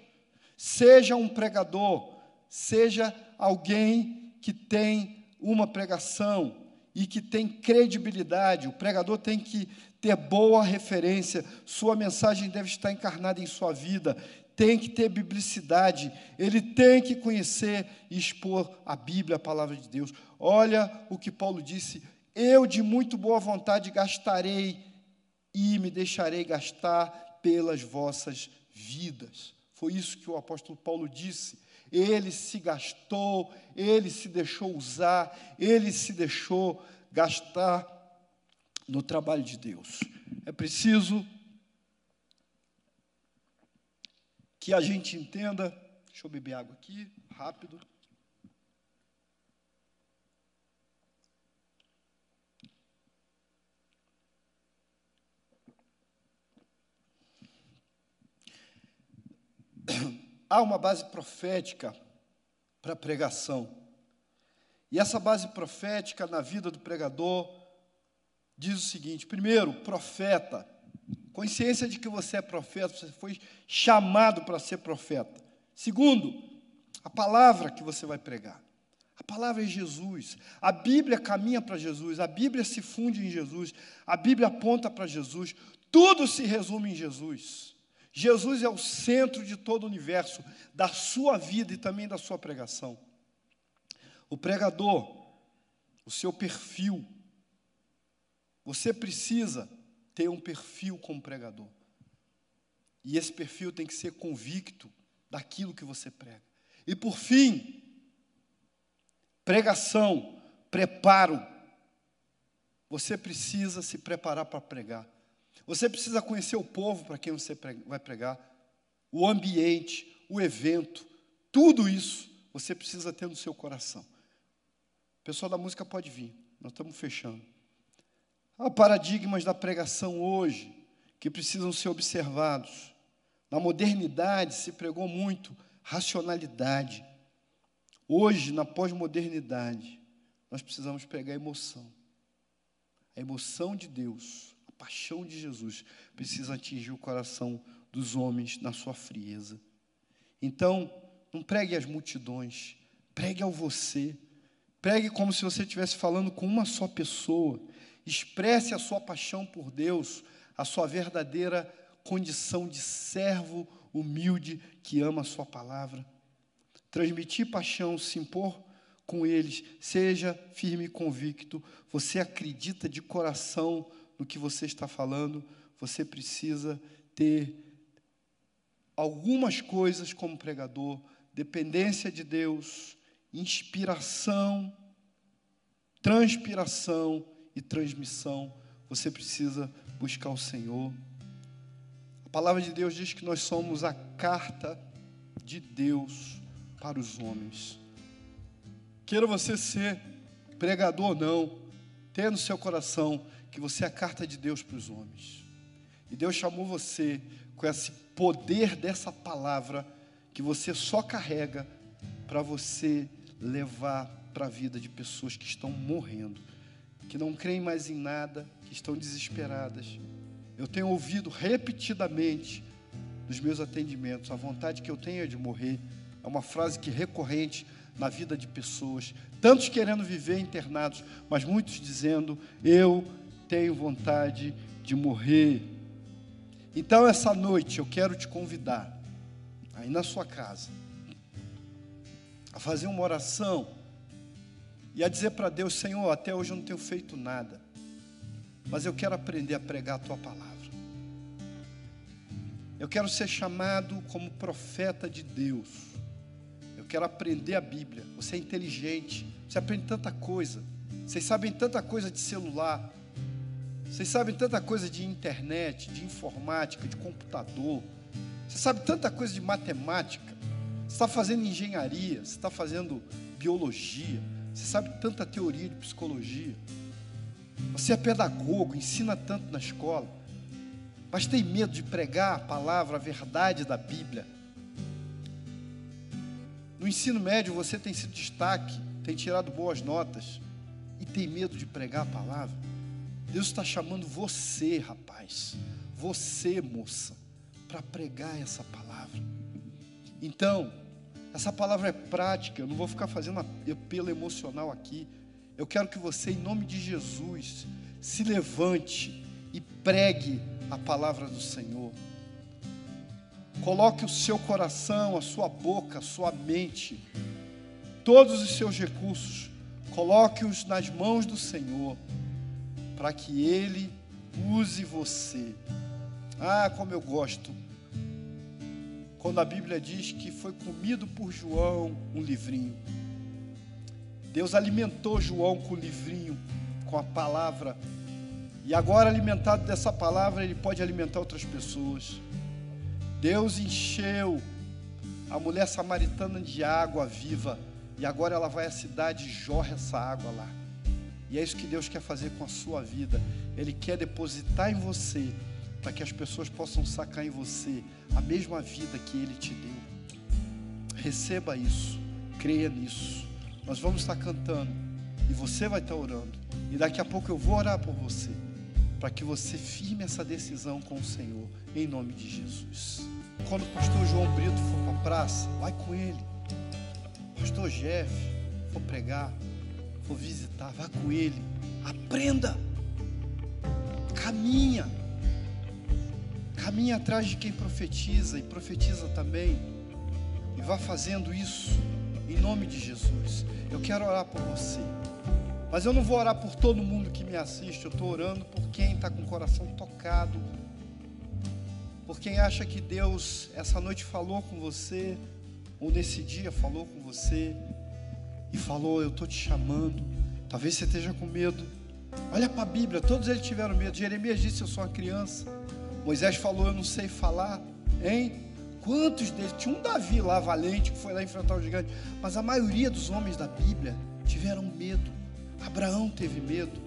Seja um pregador, seja alguém que tem uma pregação e que tem credibilidade. O pregador tem que ter boa referência, sua mensagem deve estar encarnada em sua vida, tem que ter biblicidade, ele tem que conhecer e expor a Bíblia, a palavra de Deus. Olha o que Paulo disse: Eu de muito boa vontade gastarei e me deixarei gastar pelas vossas vidas. Foi isso que o apóstolo Paulo disse. Ele se gastou, ele se deixou usar, ele se deixou gastar no trabalho de Deus. É preciso que a gente entenda. Deixa eu beber água aqui, rápido. Há uma base profética para a pregação. E essa base profética na vida do pregador diz o seguinte: primeiro, profeta Consciência de que você é profeta, você foi chamado para ser profeta. Segundo, a palavra que você vai pregar. A palavra é Jesus. A Bíblia caminha para Jesus, a Bíblia se funde em Jesus, a Bíblia aponta para Jesus. Tudo se resume em Jesus. Jesus é o centro de todo o universo, da sua vida e também da sua pregação. O pregador, o seu perfil, você precisa ter um perfil como pregador. E esse perfil tem que ser convicto daquilo que você prega. E por fim, pregação, preparo. Você precisa se preparar para pregar. Você precisa conhecer o povo para quem você vai pregar, o ambiente, o evento, tudo isso você precisa ter no seu coração. O pessoal da música pode vir, nós estamos fechando. Há paradigmas da pregação hoje que precisam ser observados. Na modernidade se pregou muito racionalidade. Hoje, na pós-modernidade, nós precisamos pregar emoção. A emoção de Deus, a paixão de Jesus, precisa atingir o coração dos homens na sua frieza. Então, não pregue às multidões, pregue ao você. Pregue como se você estivesse falando com uma só pessoa Expresse a sua paixão por Deus, a sua verdadeira condição de servo humilde que ama a sua palavra. Transmitir paixão, se impor com eles, seja firme e convicto. Você acredita de coração no que você está falando, você precisa ter algumas coisas como pregador: dependência de Deus, inspiração, transpiração e transmissão, você precisa buscar o Senhor. A palavra de Deus diz que nós somos a carta de Deus para os homens. Queira você ser pregador ou não, tenha no seu coração que você é a carta de Deus para os homens. E Deus chamou você com esse poder dessa palavra que você só carrega para você levar para a vida de pessoas que estão morrendo que não creem mais em nada, que estão desesperadas. Eu tenho ouvido repetidamente nos meus atendimentos, a vontade que eu tenho é de morrer. É uma frase que é recorrente na vida de pessoas, tantos querendo viver internados, mas muitos dizendo: Eu tenho vontade de morrer. Então, essa noite, eu quero te convidar, aí na sua casa, a fazer uma oração e a dizer para Deus: Senhor, até hoje eu não tenho feito nada, mas eu quero aprender a pregar a tua palavra. Eu quero ser chamado como profeta de Deus. Eu quero aprender a Bíblia. Você é inteligente, você aprende tanta coisa. Vocês sabem tanta coisa de celular. Vocês sabem tanta coisa de internet, de informática, de computador. Você sabe tanta coisa de matemática. Você está fazendo engenharia, você está fazendo biologia. Você sabe tanta teoria de psicologia. Você é pedagogo, ensina tanto na escola. Mas tem medo de pregar a palavra, a verdade da Bíblia. No ensino médio você tem sido destaque, tem tirado boas notas e tem medo de pregar a palavra. Deus está chamando você, rapaz, você, moça, para pregar essa palavra. Então, essa palavra é prática, eu não vou ficar fazendo apelo emocional aqui. Eu quero que você, em nome de Jesus, se levante e pregue a palavra do Senhor. Coloque o seu coração, a sua boca, a sua mente, todos os seus recursos, coloque-os nas mãos do Senhor, para que Ele use você. Ah, como eu gosto. Quando a Bíblia diz que foi comido por João um livrinho. Deus alimentou João com o livrinho, com a palavra. E agora, alimentado dessa palavra, ele pode alimentar outras pessoas. Deus encheu a mulher samaritana de água viva. E agora ela vai à cidade e jorra essa água lá. E é isso que Deus quer fazer com a sua vida. Ele quer depositar em você, para que as pessoas possam sacar em você a mesma vida que Ele te deu. Receba isso, creia nisso. Nós vamos estar cantando e você vai estar orando. E daqui a pouco eu vou orar por você, para que você firme essa decisão com o Senhor, em nome de Jesus. Quando o pastor João Brito for para a praça, vai com ele. Pastor Jeff for pregar, for visitar, vá com ele. Aprenda. Caminha. Caminha atrás de quem profetiza e profetiza também. E vá fazendo isso em nome de Jesus. Eu quero orar por você. Mas eu não vou orar por todo mundo que me assiste. Eu estou orando por quem está com o coração tocado por quem acha que Deus essa noite falou com você, ou nesse dia falou com você, e falou: Eu estou te chamando. Talvez você esteja com medo. Olha para a Bíblia, todos eles tiveram medo. Jeremias disse: Eu sou uma criança. Moisés falou: Eu não sei falar. Hein? Quantos deles? Tinha um Davi lá, valente, que foi lá enfrentar o gigante. Mas a maioria dos homens da Bíblia tiveram medo. Abraão teve medo.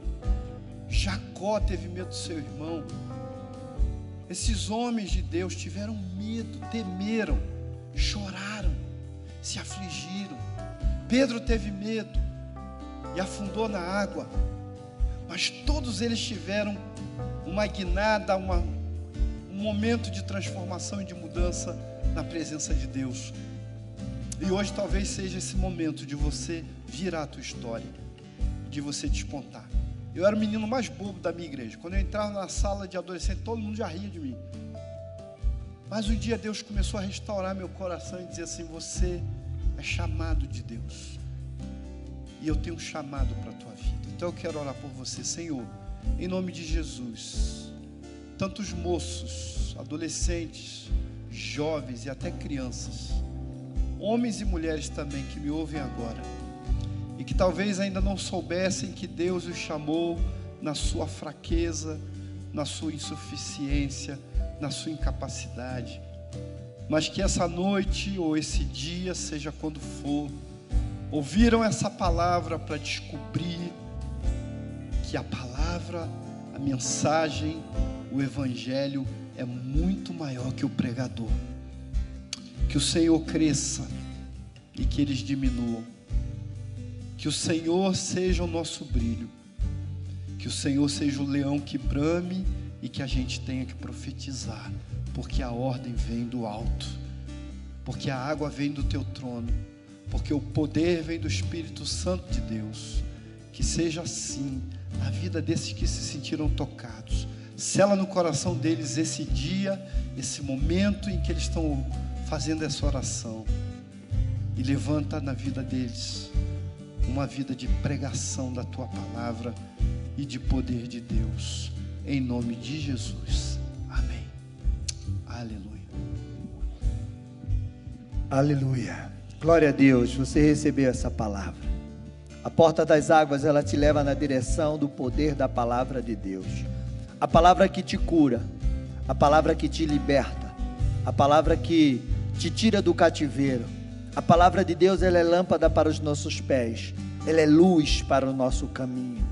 Jacó teve medo do seu irmão. Esses homens de Deus tiveram medo, temeram, choraram, se afligiram. Pedro teve medo e afundou na água. Mas todos eles tiveram uma guinada, uma, um momento de transformação e de mudança na presença de Deus. E hoje talvez seja esse momento de você virar a tua história, de você despontar. Eu era o menino mais bobo da minha igreja. Quando eu entrava na sala de adolescente, todo mundo já ria de mim. Mas um dia Deus começou a restaurar meu coração e dizer assim: Você é chamado de Deus. E eu tenho um chamado para a tua vida. Então eu quero orar por você, Senhor, em nome de Jesus. Tantos moços, adolescentes, jovens e até crianças, homens e mulheres também que me ouvem agora e que talvez ainda não soubessem que Deus os chamou na sua fraqueza, na sua insuficiência, na sua incapacidade. Mas que essa noite ou esse dia, seja quando for, ouviram essa palavra para descobrir que a palavra, a mensagem, o evangelho é muito maior que o pregador. Que o Senhor cresça e que eles diminuam que o Senhor seja o nosso brilho. Que o Senhor seja o leão que brame e que a gente tenha que profetizar, porque a ordem vem do alto, porque a água vem do teu trono, porque o poder vem do Espírito Santo de Deus. Que seja assim na vida desses que se sentiram tocados. Sela no coração deles esse dia, esse momento em que eles estão fazendo essa oração. E levanta na vida deles uma vida de pregação da tua palavra e de poder de Deus. Em nome de Jesus. Amém. Aleluia. Aleluia. Glória a Deus, você recebeu essa palavra. A porta das águas, ela te leva na direção do poder da palavra de Deus. A palavra que te cura, a palavra que te liberta, a palavra que te tira do cativeiro. A palavra de Deus, ela é lâmpada para os nossos pés, ela é luz para o nosso caminho.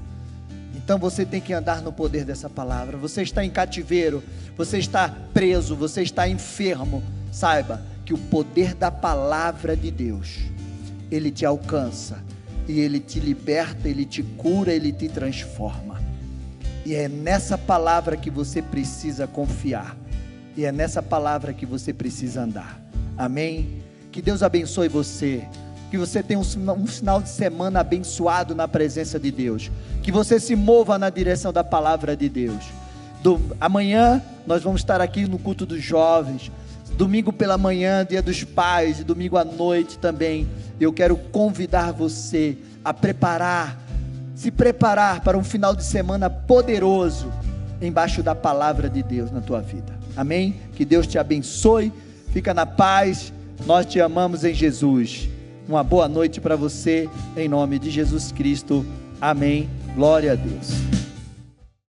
Então você tem que andar no poder dessa palavra. Você está em cativeiro, você está preso, você está enfermo. Saiba que o poder da palavra de Deus, ele te alcança e ele te liberta, ele te cura, ele te transforma. E é nessa palavra que você precisa confiar. E é nessa palavra que você precisa andar. Amém? Que Deus abençoe você. Que você tenha um, um final de semana abençoado na presença de Deus. Que você se mova na direção da palavra de Deus. Do, amanhã nós vamos estar aqui no culto dos jovens. Domingo pela manhã, dia dos pais, e domingo à noite também. Eu quero convidar você a preparar, se preparar para um final de semana poderoso embaixo da palavra de Deus na tua vida. Amém? Que Deus te abençoe. Fica na paz. Nós te amamos em Jesus. Uma boa noite para você, em nome de Jesus Cristo. Amém. Glória a Deus.